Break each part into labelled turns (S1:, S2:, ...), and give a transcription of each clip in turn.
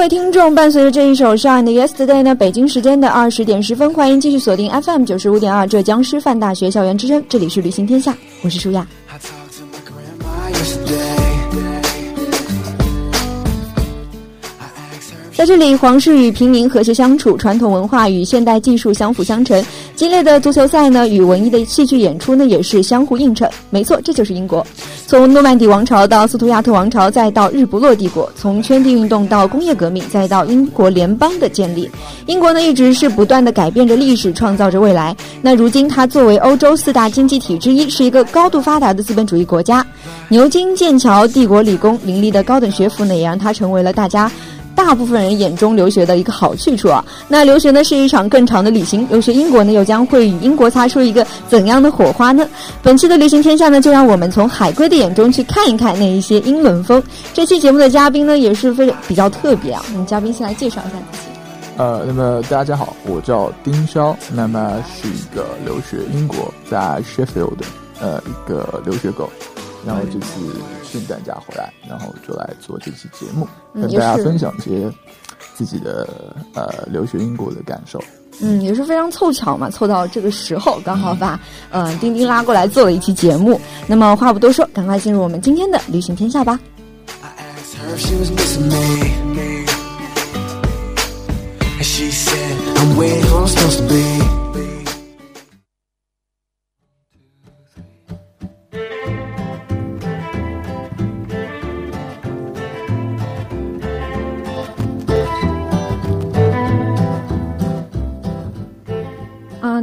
S1: 位听众，伴随着这一首《Shine》的 Yesterday 呢，北京时间的二十点十分，欢迎继续锁定 FM 九十五点二浙江师范大学校园之声，这里是旅行天下，我是舒亚。在这里，皇室与平民和谐相处，传统文化与现代技术相辅相成。激烈的足球赛呢，与文艺的戏剧演出呢，也是相互映衬。没错，这就是英国。从诺曼底王朝到斯图亚特王朝，再到日不落帝国；从圈地运动到工业革命，再到英国联邦的建立，英国呢一直是不断的改变着历史，创造着未来。那如今，它作为欧洲四大经济体之一，是一个高度发达的资本主义国家。牛津、剑桥、帝国理工林立的高等学府呢，也让它成为了大家。大部分人眼中留学的一个好去处啊，那留学呢是一场更长的旅行。留学英国呢，又将会与英国擦出一个怎样的火花呢？本期的旅行天下呢，就让我们从海归的眼中去看一看那一些英伦风。这期节目的嘉宾呢，也是非常比较特别啊。我们嘉宾先来介绍一下自己。
S2: 呃，那么大家好，我叫丁潇，那么是一个留学英国在 Sheffield 的呃一个留学狗，然后这次。圣诞假回来，然后就来做这期节目，跟大家分享一些自己的呃留学英国的感受。
S1: 嗯，也是非常凑巧嘛，凑到这个时候，刚好把嗯丁丁拉过来做了一期节目。那么话不多说，赶快进入我们今天的旅行天下吧。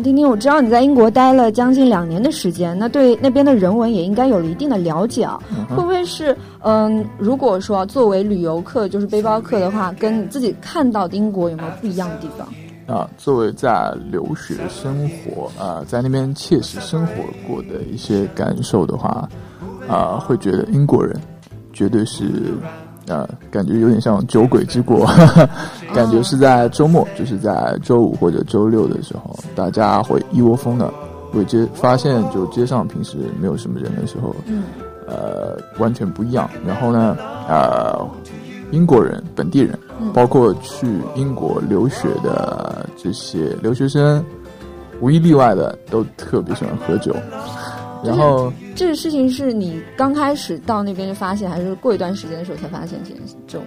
S1: 丁丁，我知道你在英国待了将近两年的时间，那对那边的人文也应该有了一定的了解啊。会不会是嗯，如果说作为旅游客，就是背包客的话，跟你自己看到的英国有没有不一样的地方？
S2: 啊，作为在留学生活啊，在那边切实生活过的一些感受的话，啊，会觉得英国人绝对是。呃，感觉有点像酒鬼之国，感觉是在周末，就是在周五或者周六的时候，大家会一窝蜂的会街发现，就街上平时没有什么人的时候，呃，完全不一样。然后呢，呃，英国人、本地人，包括去英国留学的这些留学生，无一例外的都特别喜欢喝酒。然后，
S1: 这个事情是你刚开始到那边就发现，还是过一段时间的时候才发现这这种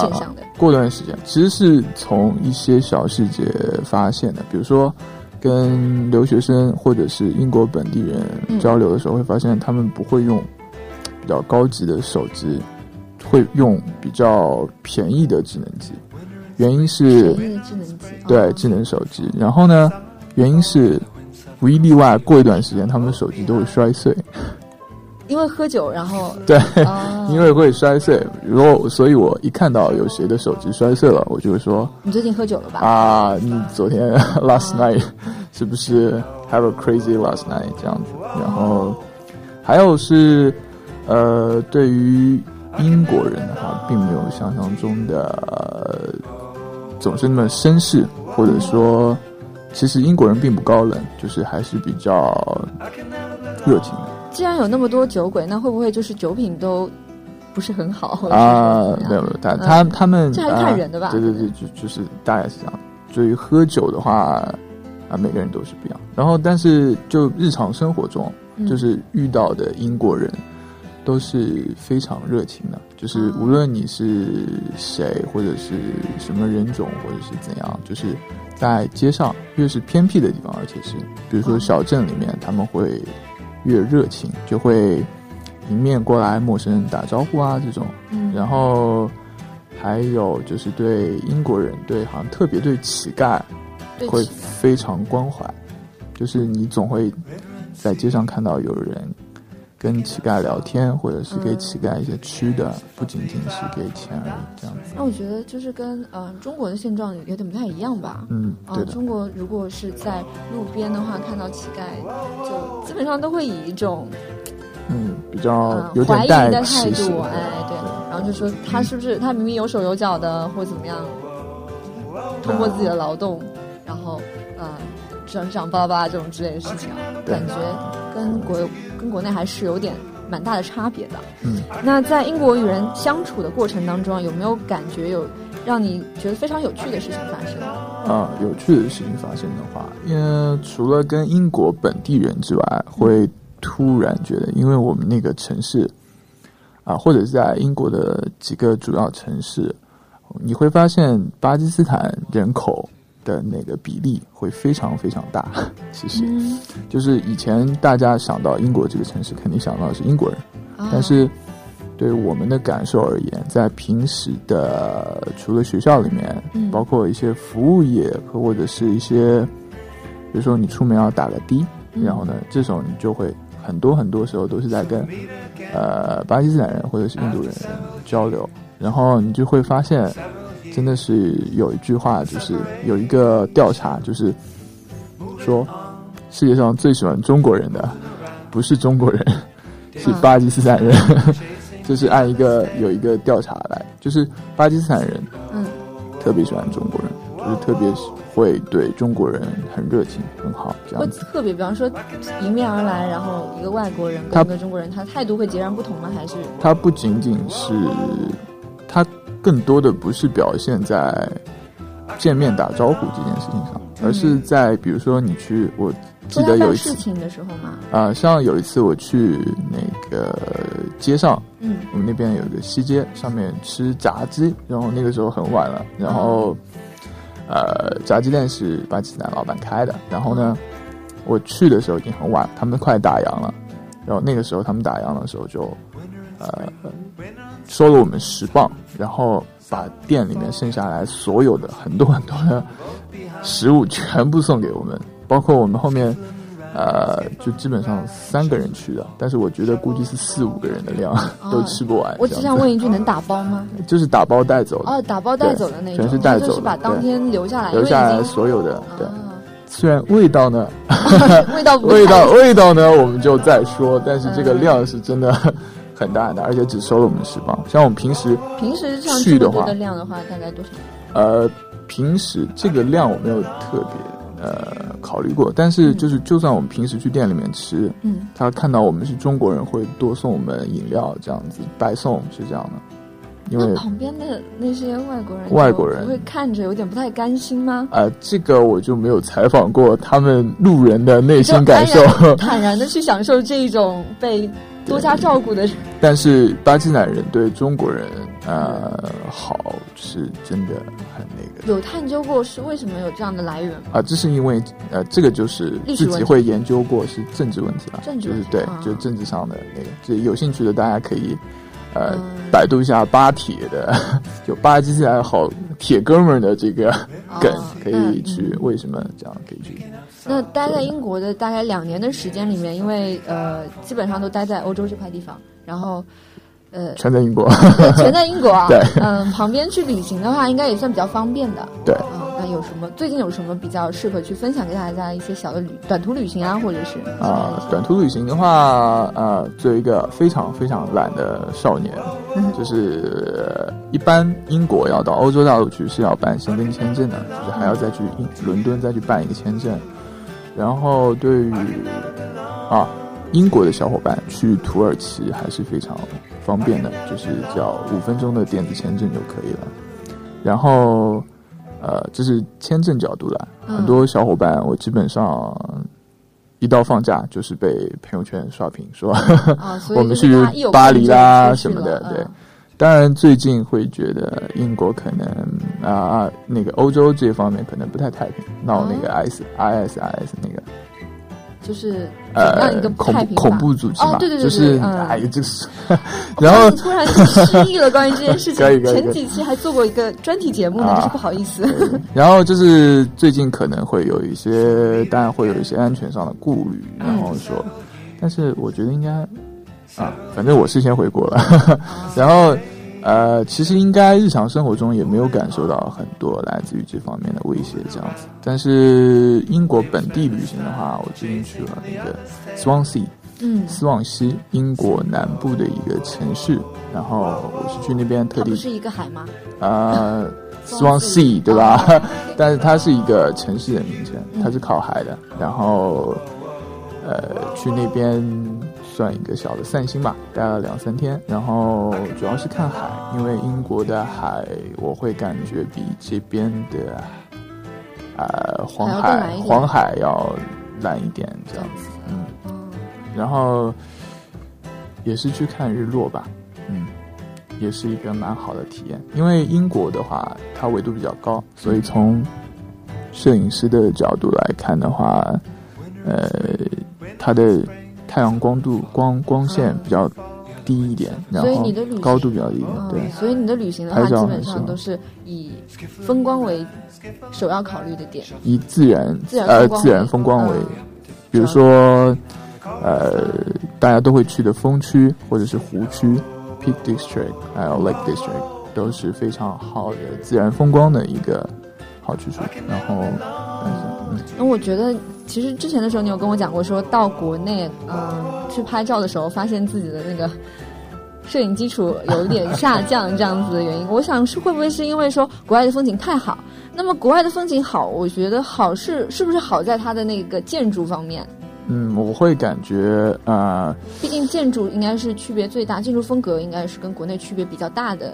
S1: 现象的？
S2: 过段时间，其实是从一些小细节发现的。比如说，跟留学生或者是英国本地人交流的时候，会发现他们不会用比较高级的手机，会用比较便宜的智能机。原因是
S1: 智能机，
S2: 对智能手机。然后呢，原因是。无一例外，过一段时间，他们的手机都会摔碎，
S1: 因为喝酒，然后
S2: 对，因为会摔碎。如果所以，我一看到有谁的手机摔碎了，我就会说：“
S1: 你最近喝酒了吧？”
S2: 啊，你昨天 last night 是不是 have a crazy last night 这样子？然后还有是，呃，对于英国人的话，并没有想象中的总是那么绅士，或者说。其实英国人并不高冷，就是还是比较热情的。
S1: 既然有那么多酒鬼，那会不会就是酒品都不是很好？
S2: 啊，没有没有，他他他们
S1: 这还看人的吧？
S2: 对对对，就就是大概是这样。所以喝酒的话，啊，每个人都是不一样。然后，但是就日常生活中，就是遇到的英国人都是非常热情的。就是无论你是谁，或者是什么人种，或者是怎样，就是。在街上，越是偏僻的地方，而且是比如说小镇里面，他们会越热情，就会迎面过来陌生人打招呼啊这种。然后还有就是对英国人，对好像特别对乞丐会非常关怀，就是你总会在街上看到有人跟乞丐聊天，或者是给乞丐一些吃的，不仅仅是给钱而已，这样子。
S1: 那我觉得就是跟呃中国的现状有点不太一样吧。
S2: 嗯，
S1: 啊
S2: 对，的。
S1: 中国如果是在路边的话，看到乞丐，就基本上都会以一种
S2: 嗯，比较
S1: 怀疑的态度，哎，对，然后就说他是不是他明明有手有脚的，或者怎么样，通过自己的劳动，然后呃长长巴拉巴拉这种之类的事情啊，感觉跟国跟国内还是有点蛮大的差别的。
S2: 嗯，
S1: 那在英国与人相处的过程当中，有没有感觉有让你觉得非常有趣的事情发生？
S2: 啊、有趣的事情发生的话，因为除了跟英国本地人之外，会突然觉得，因为我们那个城市啊、或者是在英国的几个主要城市，你会发现巴基斯坦人口的那个比例会非常非常大。其实，
S1: 嗯，
S2: 就是以前大家想到英国这个城市，肯定想到的是英国人。
S1: 啊。
S2: 但是对我们的感受而言，在平时的除了学校里面，
S1: 嗯。
S2: 包括一些服务业和或者是一些，比如说你出门要打个的，
S1: 嗯。
S2: 然后呢，这时候你就会很多很多时候都是在跟呃巴基斯坦人或者是印度人交流，然后你就会发现，真的是有一句话，就是有一个调查，就是说世界上最喜欢中国人的不是中国人，是巴基斯坦人。就是按一个有一个调查来，就是巴基斯坦人
S1: 嗯
S2: 特别喜欢中国人，就是特别会对中国人很热情、很好这样子。
S1: 特别，比方说迎面而来，然后一个外国人
S2: 他
S1: 跟一个中国人，他态度会截然不同吗？还是
S2: 他不仅仅是，他更多的不是表现在见面打招呼这件事情上，而是在比如说你去，我记得有一次
S1: 事情的时候嘛？
S2: 啊、像有一次我去那个街上，
S1: 嗯。
S2: 我们那边有一个西街，上面吃炸鸡，然后那个时候很晚了，然后，呃，炸鸡店是巴基斯坦老板开的，然后呢，我去的时候已经很晚，他们快打烊了，然后那个时候他们打烊的时候就，呃，收了我们十磅，然后把店里面剩下来所有的很多很多的食物全部送给我们，包括我们后面。呃，就基本上三个人去的，但是我觉得估计是四五个人的量，都吃不完。
S1: 我只想问一句，能打包吗？
S2: 就是打包带走的，
S1: 哦，打包带走的那种，
S2: 全是带走的
S1: 就是把当天留下来，
S2: 留下来所有的。对，
S1: 啊
S2: 虽然味道呢，
S1: 味道
S2: 味道 味道呢，我们就再说，但是这个量是真的很大很大，而且只收了我们十磅。像我们平时
S1: 平时像
S2: 去的话
S1: 量的话，大概多少？
S2: 呃，平时这个量我没有特别呃考虑过，但是就是就算我们平时去店里面吃，
S1: 嗯，
S2: 他看到我们是中国人，会多送我们饮料，这样子白送是这样的，因为
S1: 旁边的那些外国人，
S2: 外国人
S1: 会看着有点不太甘心吗？
S2: 呃，这个我就没有采访过他们路人的内心感受，
S1: 坦然的去享受这一种被多加照顾的人。
S2: 但是巴基斯坦人对中国人呃好是真的很那个。
S1: 有探究过是为什么有这样的来源吗？
S2: 啊，这是因为呃，这个就是自己会研究过是政治问题了，
S1: 政治
S2: 就是对
S1: 问题啊，
S2: 就是政治上的那个，这有兴趣的大家可以呃、
S1: 嗯
S2: 百度一下巴铁的，就巴基斯坦好铁哥们儿的这个梗，可以
S1: 嗯
S2: 去为什么这样可以去
S1: 那待在英国的大概两年的时间里面，因为呃基本上都待在欧洲这块地方，然后呃
S2: 全在英国，
S1: 全在英国啊，
S2: 对
S1: 嗯，旁边去旅行的话，应该也算比较方便的。
S2: 对
S1: 啊、那有什么最近有什么比较适合去分享给大家一些小的旅短途旅行啊，或者是
S2: 啊、短途旅行的话，呃，作为一个非常非常懒的少年，就是呃一般英国要到欧洲大陆去是要办申根签证的，就是还要再去英伦敦再去办一个签证。然后对于啊英国的小伙伴去土耳其还是非常方便的，就是只要五分钟的电子签证就可以了。然后呃，这是签证角度啦，
S1: 嗯
S2: 很多小伙伴我基本上一到放假就是被朋友圈刷屏说
S1: 啊，
S2: 我们去巴黎啦什么的，
S1: 了
S2: 对。当然，最近会觉得英国可能啊、那个欧洲这方面可能不太太平，闹那个 IS、IS IS 那个，
S1: 就是怎么样一个
S2: 恐怖恐怖组织嘛，
S1: 哦，对对对
S2: 就是哎呀，就是，然后
S1: 突然失忆了，关于这件事情。
S2: 可以可以
S1: 前几期还做过一个专题节目呢，
S2: 啊。
S1: 就是不好意思。
S2: 然后就是最近可能会有一些，当然会有一些安全上的顾虑，然后说，但是我觉得应该啊，反正我是先回国了，然后呃，其实应该日常生活中也没有感受到很多来自于这方面的威胁这样子。但是英国本地旅行的话，我最近去了那个 Swansea。
S1: 嗯，
S2: 斯旺西，英国南部的一个城市，然后我是去那边特地
S1: 不是一个海吗？
S2: 呃，Swansea 对吧？但是它是一个城市的名称，它是靠海的。然后呃，去那边算一个小的散心吧，待了两三天。然后主要是看海，因为英国的海我会感觉比这边的呃黄海黄海要蓝一点，这样子。嗯，然后也是去看日落吧，嗯，也是一个蛮好的体验。因为英国的话，它纬度比较高，所以从摄影师的角度来看的话，呃，它的太阳光度光光线比较低一点，然后高度比较低一点，
S1: 嗯，
S2: 对。
S1: 所以你的旅行的话，
S2: 拍照
S1: 基本上都是以风光为首要考虑的点。
S2: 以自然
S1: 自然
S2: 呃
S1: 风光为
S2: 自然风光为，
S1: 嗯
S2: 比如说呃大家都会去的风区或者是湖区 Peak District 还有 Lake District 都是非常好的自然风光的一个好去处。然后但是嗯
S1: 那我觉得，其实之前的时候，你有跟我讲过，说到国内，嗯、去拍照的时候，发现自己的那个摄影基础有一点下降，这样子的原因。我想是会不会是因为说国外的风景太好？那么国外的风景好，我觉得好是是不是好在它的那个建筑方面？
S2: 嗯，我会感觉呃
S1: 毕竟建筑应该是区别最大，建筑风格应该是跟国内区别比较大的。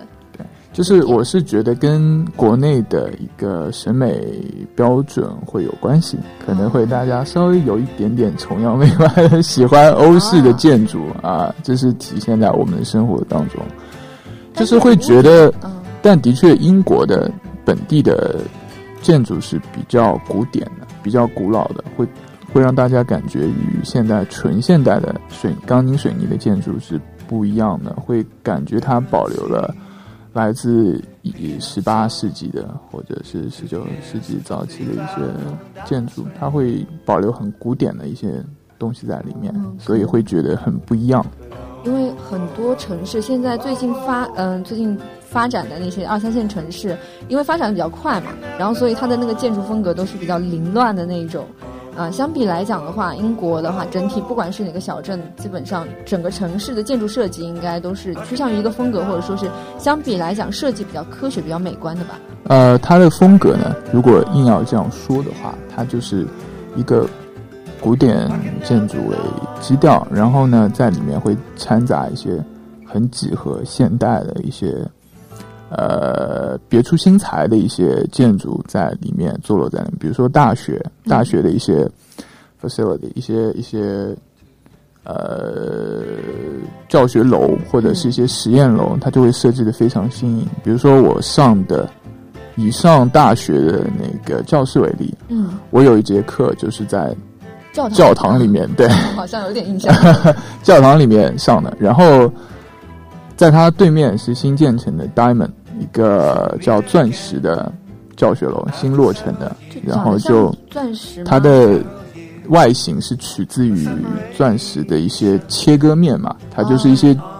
S2: 就是我是觉得跟国内的一个审美标准会有关系，可能会大家稍微有一点点崇洋媚外，喜欢欧式的建筑啊，这是体现在我们的生活当中，就是会觉得，
S1: 嗯
S2: 但的确英国的本地的建筑是比较古典的，比较古老的，会会让大家感觉与现代纯现代的水钢筋水泥的建筑是不一样的，会感觉它保留了。来自以十八世纪的或者是十九世纪早期的一些建筑，它会保留很古典的一些东西在里面，
S1: 嗯
S2: 所以会觉得很不一样。
S1: 因为很多城市现在最近发，嗯、最近发展的那些二三线城市，因为发展的比较快嘛，然后所以它的那个建筑风格都是比较凌乱的那一种。啊、相比来讲的话，英国的话，整体不管是哪个小镇，基本上整个城市的建筑设计应该都是趋向于一个风格，或者说是相比来讲设计比较科学、比较美观的吧。
S2: 呃，它的风格呢，如果硬要这样说的话，它就是一个古典建筑为基调，然后呢，在里面会掺杂一些很几何现代的一些呃别出心裁的一些建筑在里面坐落在里面，比如说大学，大学的一些 facility，一些一些呃教学楼或者是一些实验楼，它就会设计的非常新颖。比如说我上的以上大学的那个教室为例，
S1: 嗯，
S2: 我有一节课就是在
S1: 教堂
S2: 教堂里面，对，
S1: 好像有点印象。
S2: 教堂里面上的，然后在它对面是新建成的 Diamond，一个叫钻石的教学楼，新落成的，然后就
S1: 钻石，
S2: 它的外形是取自于钻石的一些切割面嘛，它就是一些以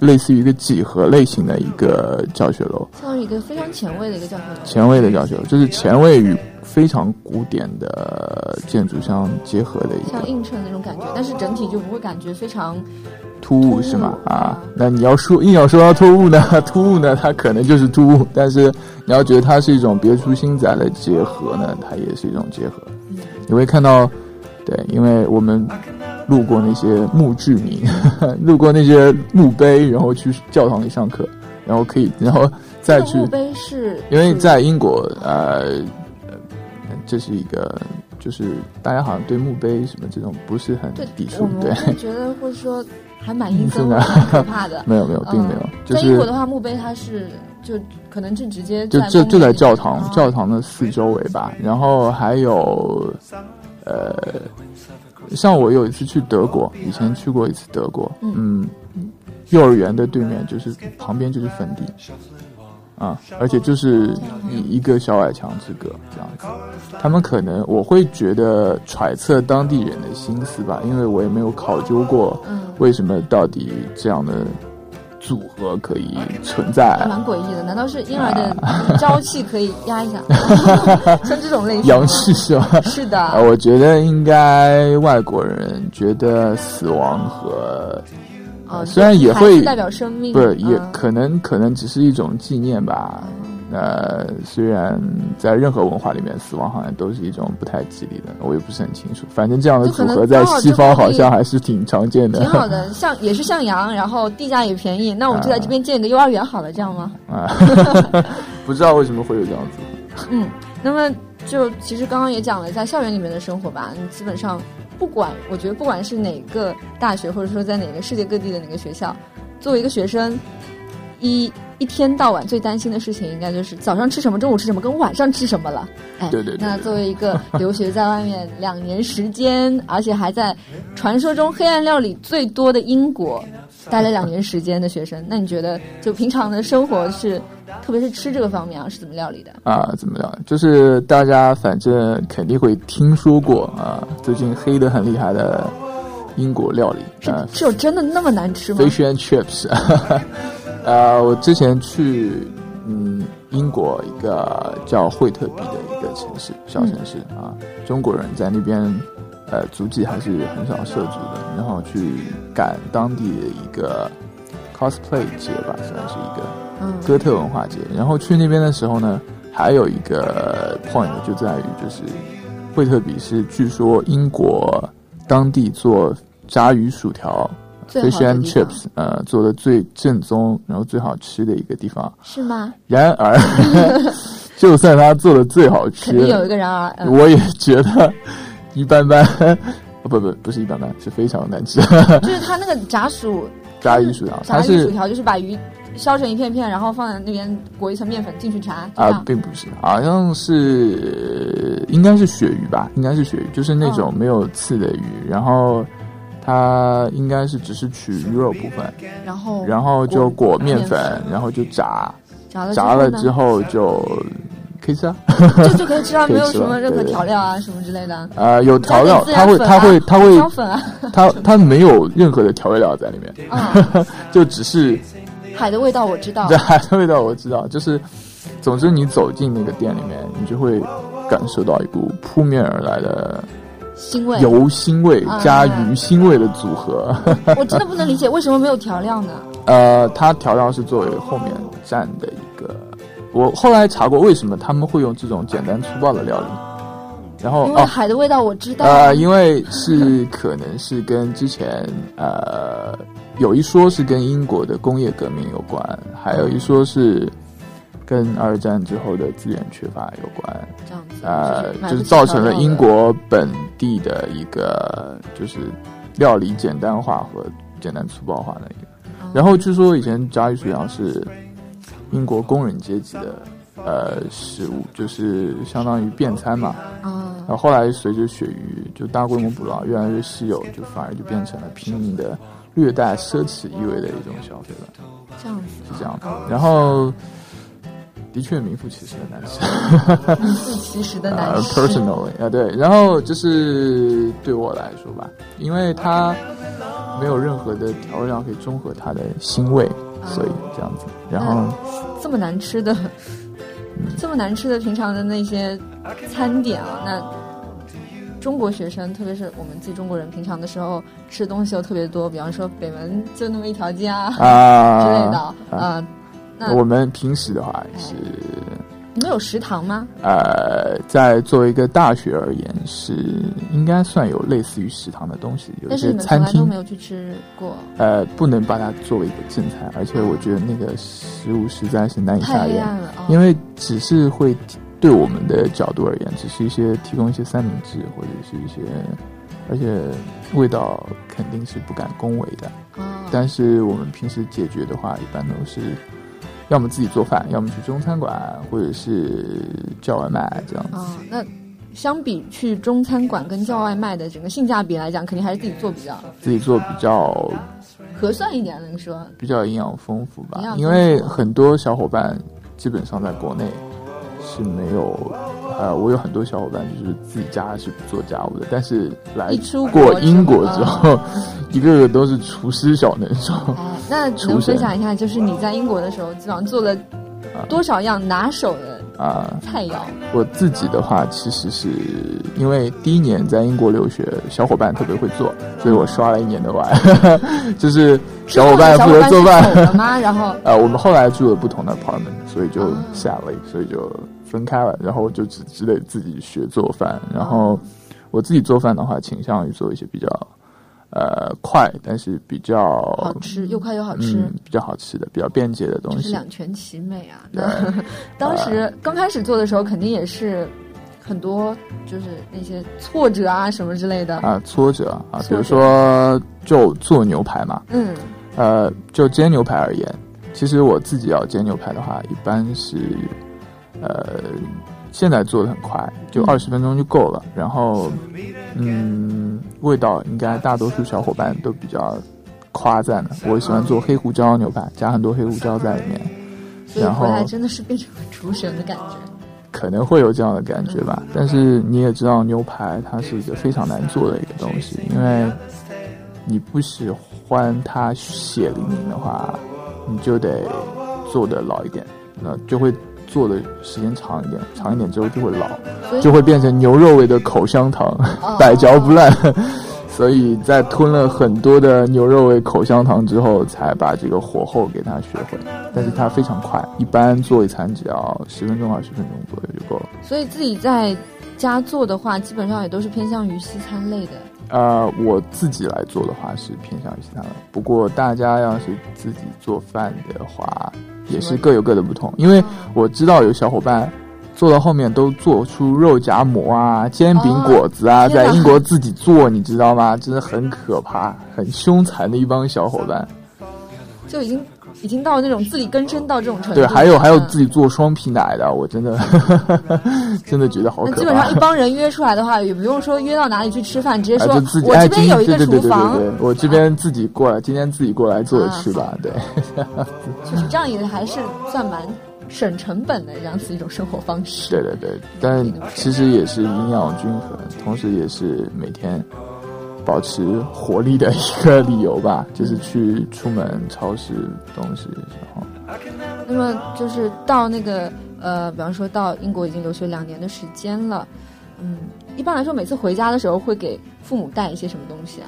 S2: 类似于一个几何类型的一个教学楼，
S1: 相当于一个非常前卫的一个教学楼。
S2: 前卫的教学楼，就是前卫与非常古典的建筑相结合的一个
S1: 像映衬的那种感觉，但是整体就不会感觉非常
S2: 突
S1: 突兀
S2: 兀是吗？啊
S1: 啊，
S2: 那你要说硬要说到突兀呢，突兀呢，它可能就是突兀，但是你要觉得它是一种别出心裁的结合呢，它也是一种结合。你会看到，对，因为我们路过那些墓志铭，路过那些墓碑，然后去教堂里上课，然后可以，然后再去
S1: 墓碑是，
S2: 因为在英国，呃，呃这是一个，就是大家好像对墓碑什么这种不是很
S1: 对
S2: 抵触对，
S1: 会觉得会说还蛮阴森
S2: 是的
S1: 可怕的。
S2: 没有没有，并没有，
S1: 嗯
S2: 就是
S1: 在英国的话，墓碑它是就可能是直接
S2: 就
S1: 在
S2: 就就在教堂
S1: 哦
S2: 教堂的四周围吧，然后还有呃，像我有一次去德国，以前去过一次德国，嗯，幼儿园的对面就是旁边就是坟地，啊，而且就是一一个小矮墙之隔这样子。他们可能我会觉得揣测当地人的心思吧，因为我也没有考究过为什么到底这样的。组合可以存在，
S1: 蛮诡异的。难道是婴儿的朝气可以压一下？像这种类型，
S2: 阳气是吧？
S1: 是的。
S2: 我觉得应该外国人觉得死亡和
S1: 啊，
S2: 虽然也会
S1: 代表生命，
S2: 不是也可能可能只是一种纪念吧。呃，虽然在任何文化里面，死亡好像都是一种不太吉利的，我也不是很清楚。反正这样的组合在西方好像还是挺常见的。
S1: 挺好的，像也是向阳，然后地价也便宜，那我们就在这边建个幼儿园好了，这样吗？
S2: 啊 不知道为什么会有这样子。
S1: 嗯，那么就其实刚刚也讲了，在校园里面的生活吧，你基本上不管，我觉得不管是哪个大学，或者说在哪个世界各地的哪个学校，作为一个学生。一一天到晚最担心的事情，应该就是早上吃什么，中午吃什么，跟晚上吃什么了。
S2: 哎，对对。
S1: 那作为一个留学在外面两年时间，而且还在传说中黑暗料理最多的英国待了两年时间的学生，那你觉得就平常的生活是，特别是吃这个方面啊，是怎么料理的？
S2: 啊，怎么料理？就是大家反正肯定会听说过啊，最近黑的很厉害的英国料理
S1: 是是有真的那么难吃吗
S2: ？Fish and chips。呃，我之前去嗯英国一个叫惠特比的一个城市，小城市啊，中国人在那边呃足迹还是很少涉足的，然后去赶当地的一个 cosplay 节吧，算是一个哥特文化节。然后去那边的时候呢，还有一个 point 就在于，就是惠特比是据说英国当地做炸鱼薯条。Fish and chips，呃，做的最正宗，然后最好吃的一个地方，
S1: 是吗？
S2: 然而，就算他做的最好吃，
S1: 肯定有一个然而，
S2: 我也觉得一般般。不不，不是一般般，是非常难吃。
S1: 就是他那个炸薯，
S2: 炸鱼薯条，
S1: 炸鱼薯条就是把鱼削成一片片，然后放在那边裹一层面粉进去炸。
S2: 啊，并不是，好像是应该是鳕鱼吧？应该是鳕鱼，就是那种没有刺的鱼，然后。它应该是只是取鱼肉部分，
S1: 然后
S2: 然后就裹面粉，然后就炸，
S1: 炸了
S2: 之后就可以吃啊，
S1: 这就可以吃啊，没有什么任何调料啊什么之类的。
S2: 呃，有调料，它会它会它会它它没有任何的调味料在里面，就只是
S1: 海的味道我知道，
S2: 对 海的味道我知道，就是总之你走进那个店里面，你就会感受到一股扑面而来的。
S1: 腥味，
S2: 油腥味加鱼腥味的组合，
S1: 我真的不能理解为什么没有调料呢？
S2: 呃，它调料是作为后面蘸的一个。我后来查过，为什么他们会用这种简单粗暴的料理？然后，
S1: 因为海的味道我知道。
S2: 呃，因为是可能是跟之前呃有一说是跟英国的工业革命有关，还有一说是。跟二战之后的资源缺乏有关，
S1: 这样子，
S2: 呃，就是造成了英国本地的一个就是料理简单化和简单粗暴化的一个。然后据说以前炸鱼薯条是英国工人阶级的呃食物，就是相当于便餐嘛。
S1: 啊。
S2: 然后后来随着鳕鱼就大规模捕捞越来越稀有，就反而就变成了平民的略带奢侈意味的一种消费了。
S1: 这样子。
S2: 是这样的。然后。的确，名副其实的难吃。
S1: 名副其实的难
S2: 吃。Personally 啊，对，然后就是对我来说吧，因为它没有任何的调味料可以中和它的腥味，所以这样子。然后
S1: 这么难吃的，这么难吃的平常的那些餐点啊，那中国学生，特别是我们自己中国人，平常的时候吃东西又特别多，比方说北门就那么一条街啊 之类的啊。
S2: 我们平时的话是，
S1: 你们有食堂吗？
S2: 呃，在作为一个大学而言，是应该算有类似于食堂的东西，有些餐厅
S1: 都没有去吃过。
S2: 呃，不能把它作为一个正餐，而且我觉得那个食物实在是难以下咽，因为只是会对我们的角度而言，只是一些提供一些三明治或者是一些，而且味道肯定是不敢恭维的。但是我们平时解决的话，一般都是。要么自己做饭，要么去中餐馆，或者是叫外卖这样子。
S1: 啊，那相比去中餐馆跟叫外卖的整个性价比来讲，肯定还是自己做比较
S2: 自己做比较
S1: 合算一点，能说
S2: 比较营养丰富吧因为很多小伙伴基本上在国内是没有，呃，我有很多小伙伴就是自己家是不做家务的，但是来
S1: 一出
S2: 过英国
S1: 之
S2: 之后，一个个都是厨师小能手。
S1: 哎，那能分享一下，就是你在英国的时候，基本上做了多少样拿手的
S2: 啊、
S1: 菜肴？
S2: 我自己的话，其实是因为第一年在英国留学，小伙伴特别会做，所以我刷了一年的碗，就是小伙伴负责做饭。
S1: 然后
S2: 呃，我们后来住了不同的 apartment，所以就
S1: 哦
S2: 下了，所以就分开了，然后就只只得自己学做饭。然后我自己做饭的话，倾向于做一些比较呃快，但是比较
S1: 好吃，又快又好吃。
S2: 嗯，比较好吃的、比较便捷的东
S1: 就是
S2: 西。
S1: 两全其美啊！那 当时刚开始做的时候，肯定也是很多就是那些挫折啊什么之类的。
S2: 啊，挫折啊，比如说就做牛排嘛，
S1: 嗯，
S2: 呃，就煎牛排而言，其实我自己要煎牛排的话，一般是呃，现在做的很快，就
S1: 嗯
S2: 二十分钟就够了。然后，嗯，味道应该大多数小伙伴都比较夸赞的。我喜欢做黑胡椒牛排，加很多黑胡椒在里面，然后
S1: 真的是变成了厨神的感觉。
S2: 可能会有这样的感觉吧。但是你也知道，牛排它是一个非常难做的一个东西，因为你不喜欢它血淋淋的话，你就得做的老一点，那就会做的时间长一点，长一点之后就会老，就会变成牛肉味的口香糖，
S1: 哦
S2: 百嚼不烂。所以在吞了很多的牛肉味口香糖之后，才把这个火候给它学会。但是它非常快，一般做一餐只要十分钟、二十分钟左右就够了。
S1: 所以自己在家做的话，基本上也都是偏向于西餐类的。
S2: 呃，我自己来做的话是偏向于西餐了。不过大家要是自己做饭的话，也是各有各的不同。因为我知道有小伙伴做到后面都做出肉夹馍啊、煎饼果子啊，
S1: 哦
S2: 在英国自己做，你知道吗？真的很可怕，很凶残的一帮小伙伴。
S1: 就已经已经到那种自力更生到这种程度。
S2: 对，还有还有
S1: 嗯
S2: 自己做双皮奶的，我真的 真的觉得好可怕
S1: 那基本上一。帮人约出来的话，也不用说约到哪里去吃饭，直接
S2: 啊，
S1: 说
S2: 就自己
S1: 我这边有一个
S2: 对对对对
S1: 厨房，
S2: 对对，我这边自己过来，今天自己过来做着
S1: 啊
S2: 吃吧，对。
S1: 就是这样也还是算蛮省成本的这样子一种生活方式。
S2: 对对对，但其实也是营养均衡，同时也是每天保持活力的一个理由吧，就是去出门超市东西的时候。
S1: 那么就是到那个呃，比方说到英国已经留学两年的时间了，嗯，一般来说每次回家的时候会给父母带一些什么东西啊？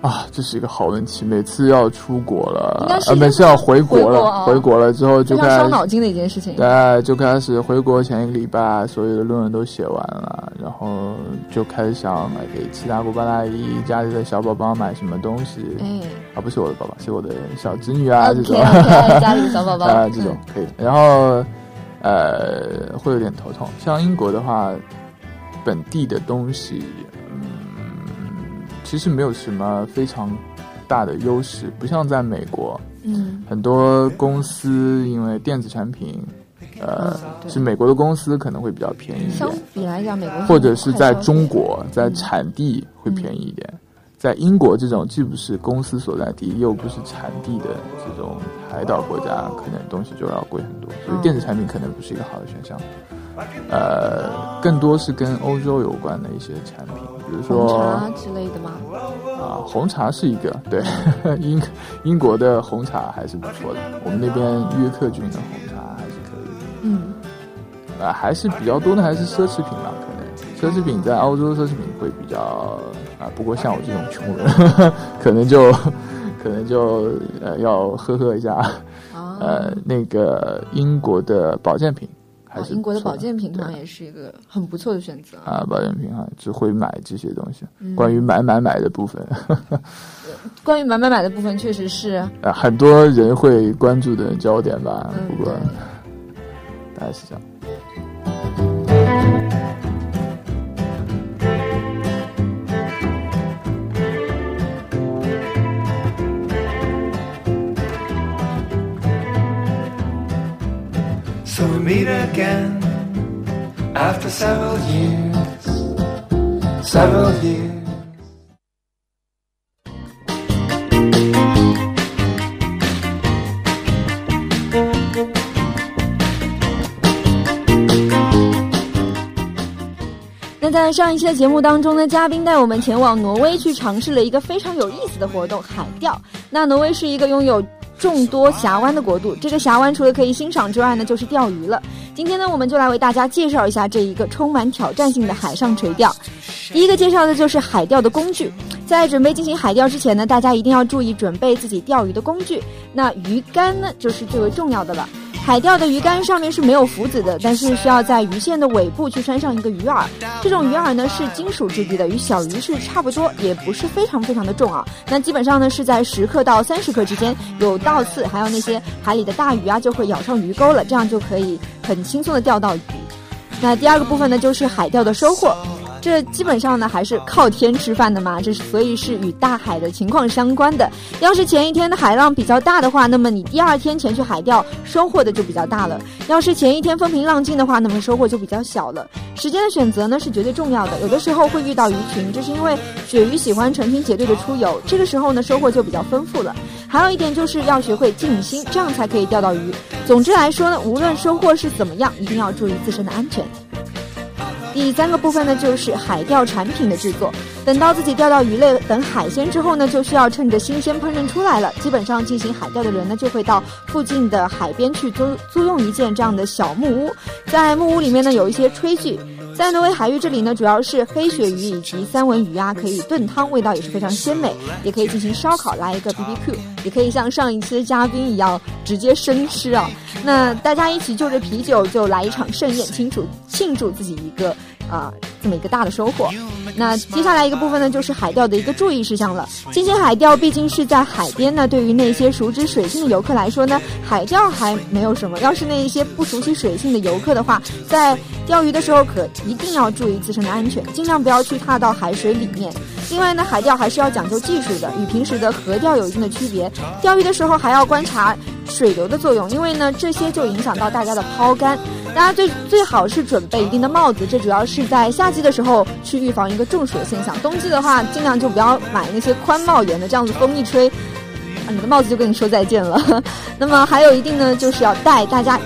S2: 啊，这是一个好问题。每次要出国了
S1: 应该，是
S2: 呃，每次要回国了，
S1: 回国
S2: 了之后就开始
S1: 伤脑筋的一件事情。
S2: 对，就开始回国前一个礼拜，所有的论文都写完了，然后就开始想买给七大姑八大姨家里的小宝宝买什么东西。
S1: 哎
S2: 啊，不是我的宝宝，是我的小侄女啊，这种
S1: 家里的小宝宝
S2: 啊，这种
S1: 嗯
S2: 可以。然后呃，会有点头痛。像英国的话，本地的东西，嗯，其实没有什么非常大的优势，不像在美国，
S1: 嗯
S2: 很多公司因为电子产品，呃，是美国的公司可能会比较便宜一
S1: 相
S2: 点，
S1: 比来讲，美国
S2: 或者是在中
S1: 中
S2: 国，在
S1: 嗯
S2: 产地会便宜一点。在英国这种既不是公司所在地，又不是产地的这种海岛国家，可能东西就要贵很多，所以
S1: 嗯
S2: 电子产品可能不是一个好的选项。呃，更多是跟欧洲有关的一些产品，比如说
S1: 红
S2: 说
S1: 茶之类的吗？
S2: 啊，红茶是一个对 英英国的红茶还是不错的，我们那边约克郡的红茶还是可以的。
S1: 嗯，
S2: 啊，还是比较多的还是奢侈品吧，可能奢侈品在欧洲奢侈品会比较啊，不过像我这种穷人，可能就可能就呃要呵呵一下，
S1: 啊，
S2: 呃，那个英国的保健品还是
S1: 哦英国的保健品好像也是一个很不错的选择。
S2: 啊，保健品啊，只会买这些东西。
S1: 嗯
S2: 关于买买买的部分，
S1: 关于买买买的部分，确实是，
S2: 啊，很多人会关注的焦点吧。
S1: 嗯，
S2: 不过。大概是这样。
S3: So we meet again
S4: After several years, several years.
S1: 那在上一期的节目当中呢，嘉宾带我们前往挪威去尝试了一个非常有意思的活动——海钓。那挪威是一个拥有众多峡湾的国度，这个峡湾除了可以欣赏之外呢，就是钓鱼了。今天呢，我们就来为大家介绍一下这一个充满挑战性的海上垂钓。第一个介绍的就是海钓的工具。在准备进行海钓之前呢，大家一定要注意准备自己钓鱼的工具。那鱼竿呢，就是最为重要的了。海钓的鱼竿上面是没有浮子的，但是需要在鱼线的尾部去拴上一个鱼饵。这种鱼饵呢是金属质地的，与小鱼是差不多，也不是非常非常的重啊。那基本上呢是在十克到三十克之间。有倒刺，还有那些海里的大鱼啊，就会咬上鱼钩了，这样就可以很轻松的钓到鱼。那第二个部分呢，就是海钓的收获。这基本上呢还是靠天吃饭的嘛，这是所以是与大海的情况相关的。要是前一天的海浪比较大的话，那么你第二天前去海钓收获的就比较大了；要是前一天风平浪静的话，那么收获就比较小了。时间的选择呢是绝对重要的，有的时候会遇到鱼群，这是因为鳕鱼喜欢成群结队的出游，这个时候呢收获就比较丰富了。还有一点就是要学会静心，这样才可以钓到鱼。总之来说呢，无论收获是怎么样，一定要注意自身的安全。第三个部分呢，就是海钓产品的制作。等到自己钓到鱼类等海鲜之后呢，就需要趁着新鲜烹饪出来了。基本上进行海钓的人呢，就会到附近的海边去租租用一件这样的小木屋，在木屋里面呢，有一些炊具。在挪威海域这里呢，主要是黑鳕鱼以及三文鱼啊，可以炖汤，味道也是非常鲜美，也可以进行烧烤，来一个 BBQ，也可以像上一期的嘉宾一样直接生吃啊。那大家一起就着啤酒就来一场盛宴，庆祝庆祝自己一个啊这么一个大的收获。那接下来一个部分呢，就是海钓的一个注意事项了。进行海钓毕竟是在海边呢，对于那些熟知水性的游客来说呢，海钓还没有什么。要是那一些不熟悉水性的游客的话，在钓鱼的时候可一定要注意自身的安全，尽量不要去踏到海水里面。另外呢，海钓还是要讲究技术的，与平时的河钓有一定的区别。钓鱼的时候还要观察水流的作用，因为呢这些就影响到大家的抛竿。大家最最好是准备一定的帽子，这主要是在夏季的时候去预防一个中暑的现象。冬季的话，尽量就不要买那些宽帽檐的，这样子风一吹，啊，你的帽子就跟你说再见了。那么还有一定呢，就是要带大家。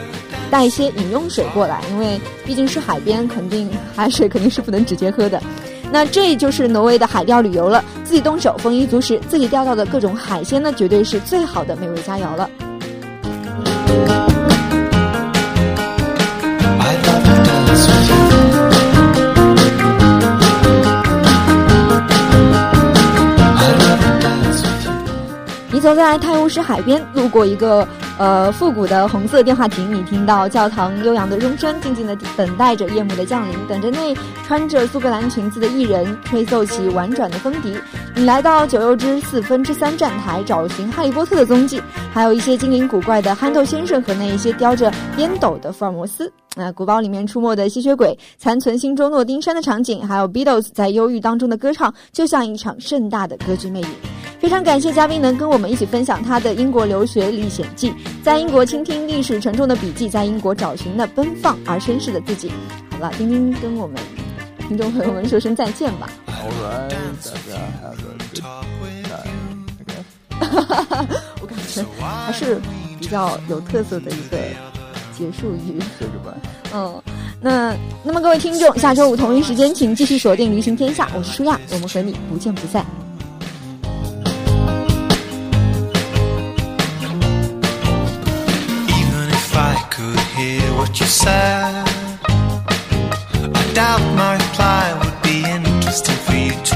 S1: 带一些饮用水过来，因为毕竟是海边，肯定海水肯定是不能直接喝的。那这就是挪威的海钓旅游了，自己动手，丰衣足食，自己钓到的各种海鲜呢，绝对是最好的美味佳肴了。走在泰晤士海边，路过一个。呃，复古的红色电话亭，你听到教堂悠扬的钟声，静静的等待着夜幕的降临，等着那穿着苏格兰裙子的艺人吹奏起婉转的风笛。你来到九又之四分之三站台，找寻哈利波特的踪迹，还有一些精灵古怪的憨豆先生和那一些叼着烟斗的福尔摩斯。那古堡里面出没的吸血鬼，残存心中诺丁山的场景，还有 Beatles 在忧郁当中的歌唱，就像一场盛大的歌剧魅影。非常感谢嘉宾能跟我们一起分享他的英国留学历险记，在英国倾听历史沉重的笔记，在英国找寻那奔放而绅士的自己。好了，丁丁跟我们听众朋友们说声再见吧。
S2: All right，大家 have a good time。
S1: 哈哈哈，我感觉还是比较有特色的一个结束语。嗯，那那么各位听众，下周五同一时间，请继续锁定《旅行天下》，我是舒亚，我们和你不见不散。
S3: just to feed